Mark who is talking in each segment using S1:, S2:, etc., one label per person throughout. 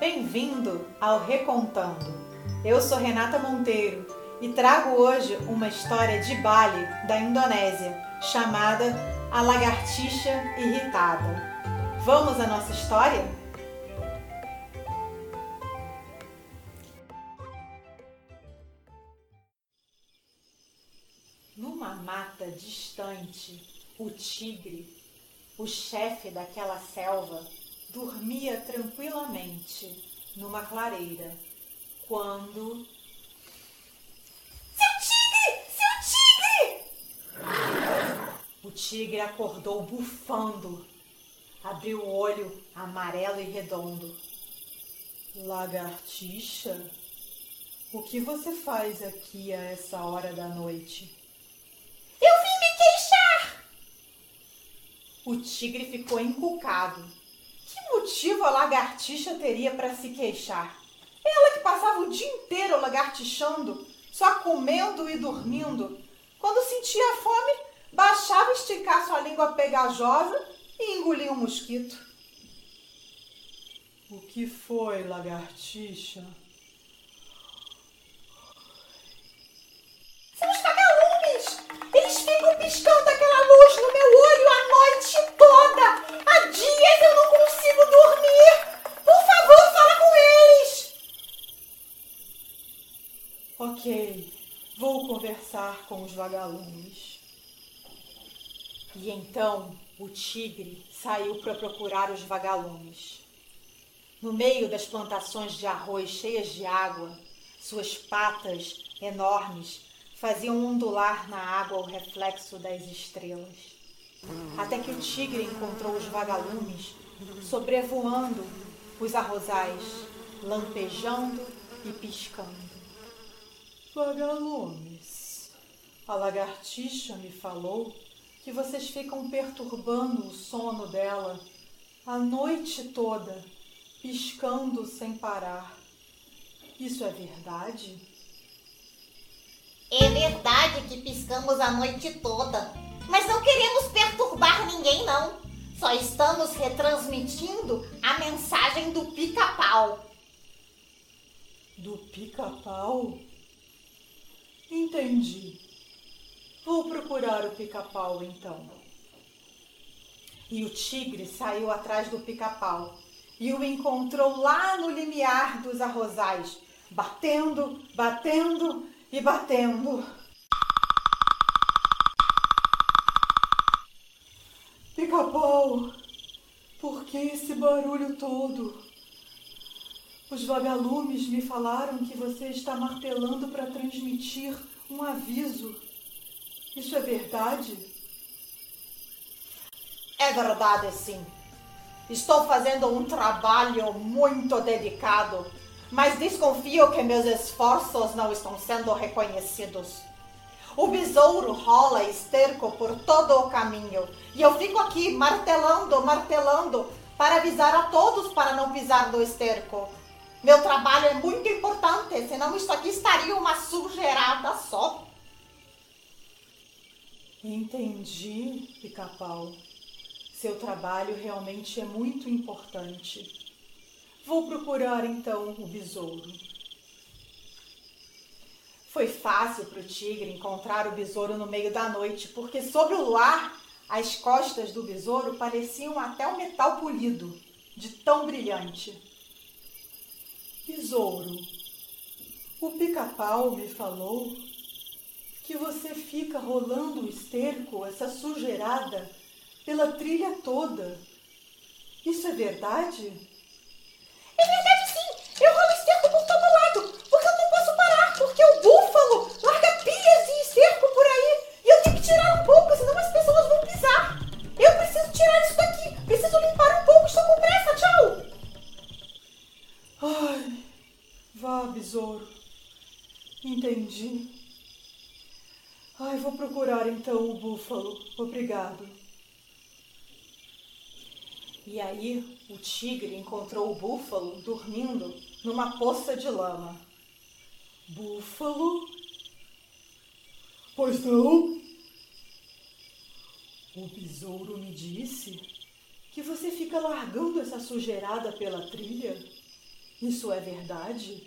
S1: Bem-vindo ao Recontando. Eu sou Renata Monteiro e trago hoje uma história de Bali, da Indonésia, chamada A Lagartixa Irritada. Vamos à nossa história? Numa mata distante, o tigre, o chefe daquela selva, dormia tranquilamente numa clareira quando.
S2: Seu tigre! Seu
S1: tigre! O tigre acordou bufando, abriu o olho amarelo e redondo. Lagartixa, o que você faz aqui a essa hora da noite?
S2: Eu vim me queixar!
S1: O tigre ficou encucado motivo a lagartixa teria para se queixar? Ela que passava o dia inteiro lagartixando, só comendo e dormindo. Quando sentia fome, baixava esticar sua língua pegajosa e engolia um mosquito. O que foi, lagartixa?
S2: São os vagalumes! Eles ficam piscando aquela luz no meu olho a noite toda! Há dias eu não consigo dormir! Por favor, fala com eles!
S1: Ok, vou conversar com os vagalumes. E então o tigre saiu para procurar os vagalumes. No meio das plantações de arroz cheias de água, suas patas enormes faziam ondular na água o reflexo das estrelas. Até que o tigre encontrou os vagalumes sobrevoando os arrozais, lampejando e piscando. Vagalumes, a lagartixa me falou que vocês ficam perturbando o sono dela a noite toda, piscando sem parar. Isso é verdade?
S2: É verdade que piscamos a noite toda, mas não queremos perturbar ninguém, não. Só estamos retransmitindo a mensagem do pica-pau.
S1: Do pica-pau? Entendi. Vou procurar o pica-pau então. E o tigre saiu atrás do pica-pau e o encontrou lá no limiar dos arrozais, batendo, batendo e batendo. Pica-pau, por que esse barulho todo? Os vagalumes me falaram que você está martelando para transmitir um aviso. Isso é verdade?
S2: É verdade, sim. Estou fazendo um trabalho muito dedicado mas desconfio que meus esforços não estão sendo reconhecidos. O besouro rola esterco por todo o caminho e eu fico aqui martelando, martelando para avisar a todos para não pisar no esterco. Meu trabalho é muito importante, senão isso aqui estaria uma sujeirada só.
S1: Entendi, pica-pau. Seu trabalho realmente é muito importante. Vou procurar então o besouro. Foi fácil para o tigre encontrar o besouro no meio da noite, porque sob o luar as costas do besouro pareciam até um metal polido, de tão brilhante. Besouro, o pica-pau me falou que você fica rolando o esterco, essa sujeirada, pela trilha toda. Isso é verdade? Entendi. Ai, vou procurar então o búfalo. Obrigado. E aí o tigre encontrou o búfalo dormindo numa poça de lama. Búfalo? Pois não? O besouro me disse que você fica largando essa sujeirada pela trilha. Isso é verdade?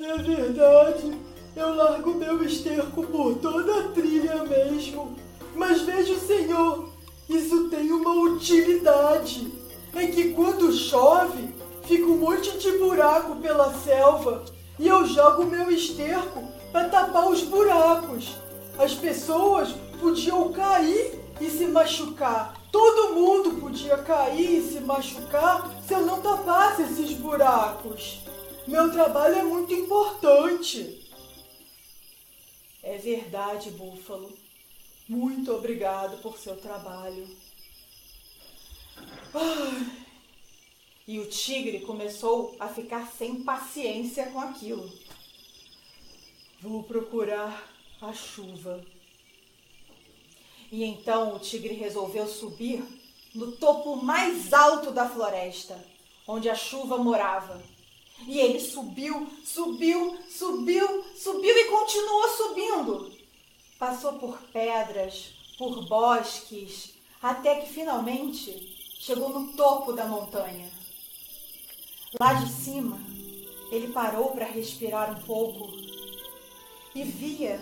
S3: É verdade. Eu largo meu esterco por toda a trilha mesmo. Mas veja, senhor, isso tem uma utilidade. É que quando chove, fica um monte de buraco pela selva e eu jogo meu esterco para tapar os buracos. As pessoas podiam cair e se machucar. Todo mundo podia cair e se machucar se eu não tapasse esses buracos. Meu trabalho é muito importante.
S1: É verdade, Búfalo. Muito obrigado por seu trabalho. Ah. E o tigre começou a ficar sem paciência com aquilo. Vou procurar a chuva. E então o tigre resolveu subir no topo mais alto da floresta, onde a chuva morava. E ele subiu, subiu, subiu, subiu e continuou subindo. Passou por pedras, por bosques, até que finalmente chegou no topo da montanha. Lá de cima, ele parou para respirar um pouco e via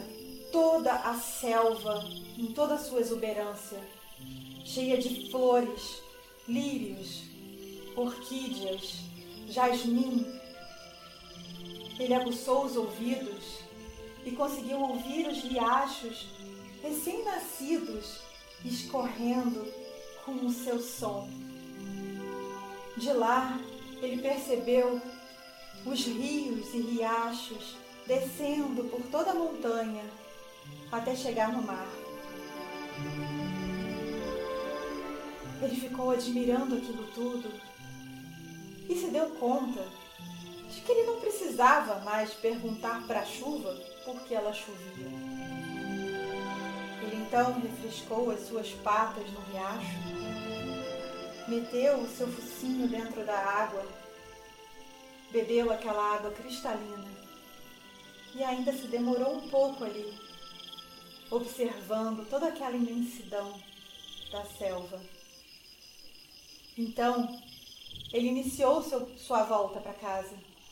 S1: toda a selva em toda a sua exuberância, cheia de flores, lírios, orquídeas, jasmim. Ele aguçou os ouvidos e conseguiu ouvir os riachos recém-nascidos escorrendo com o seu som. De lá, ele percebeu os rios e riachos descendo por toda a montanha até chegar no mar. Ele ficou admirando aquilo tudo e se deu conta que ele não precisava mais perguntar para a chuva por que ela chovia. Ele então refrescou as suas patas no riacho, meteu o seu focinho dentro da água, bebeu aquela água cristalina e ainda se demorou um pouco ali, observando toda aquela imensidão da selva. Então, ele iniciou seu, sua volta para casa,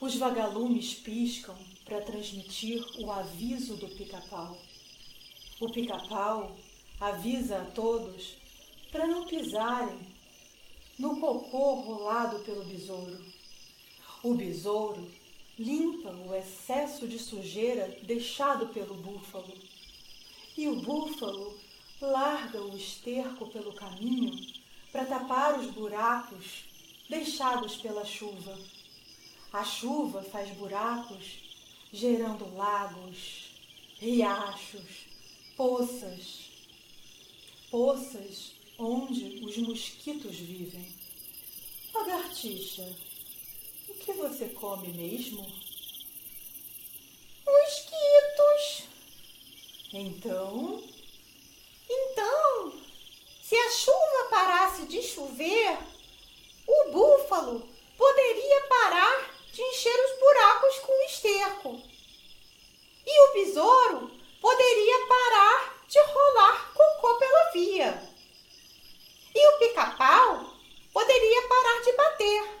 S1: Os vagalumes piscam para transmitir o aviso do pica-pau. O pica-pau avisa a todos para não pisarem no cocô rolado pelo besouro. O besouro limpa o excesso de sujeira deixado pelo búfalo. E o búfalo larga o esterco pelo caminho para tapar os buracos deixados pela chuva. A chuva faz buracos, gerando lagos, riachos, poças. Poças onde os mosquitos vivem. Lagartixa, o que você come mesmo?
S2: Mosquitos.
S1: Então,
S2: então, se a chuva parasse de chover, o búfalo poderia parar encher os buracos com esterco. E o besouro poderia parar de rolar cocô pela via. E o pica-pau poderia parar de bater.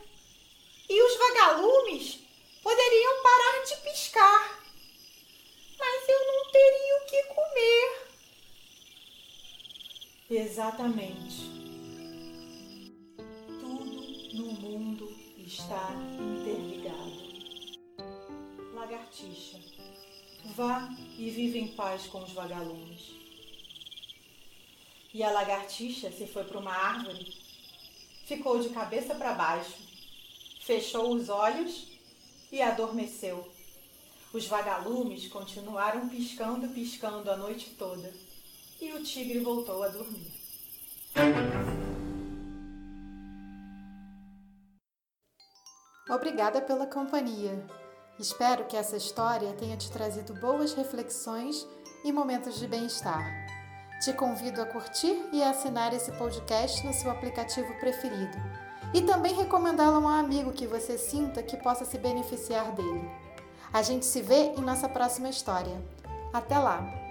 S2: E os vagalumes poderiam parar de piscar. Mas eu não teria o que comer.
S1: Exatamente. Tudo no mundo está interligado. Lagartixa, vá e vive em paz com os vagalumes. E a lagartixa se foi para uma árvore, ficou de cabeça para baixo, fechou os olhos e adormeceu. Os vagalumes continuaram piscando, piscando a noite toda e o tigre voltou a dormir.
S4: Obrigada pela companhia. Espero que essa história tenha te trazido boas reflexões e momentos de bem-estar. Te convido a curtir e a assinar esse podcast no seu aplicativo preferido e também recomendá-lo a um amigo que você sinta que possa se beneficiar dele. A gente se vê em nossa próxima história. Até lá!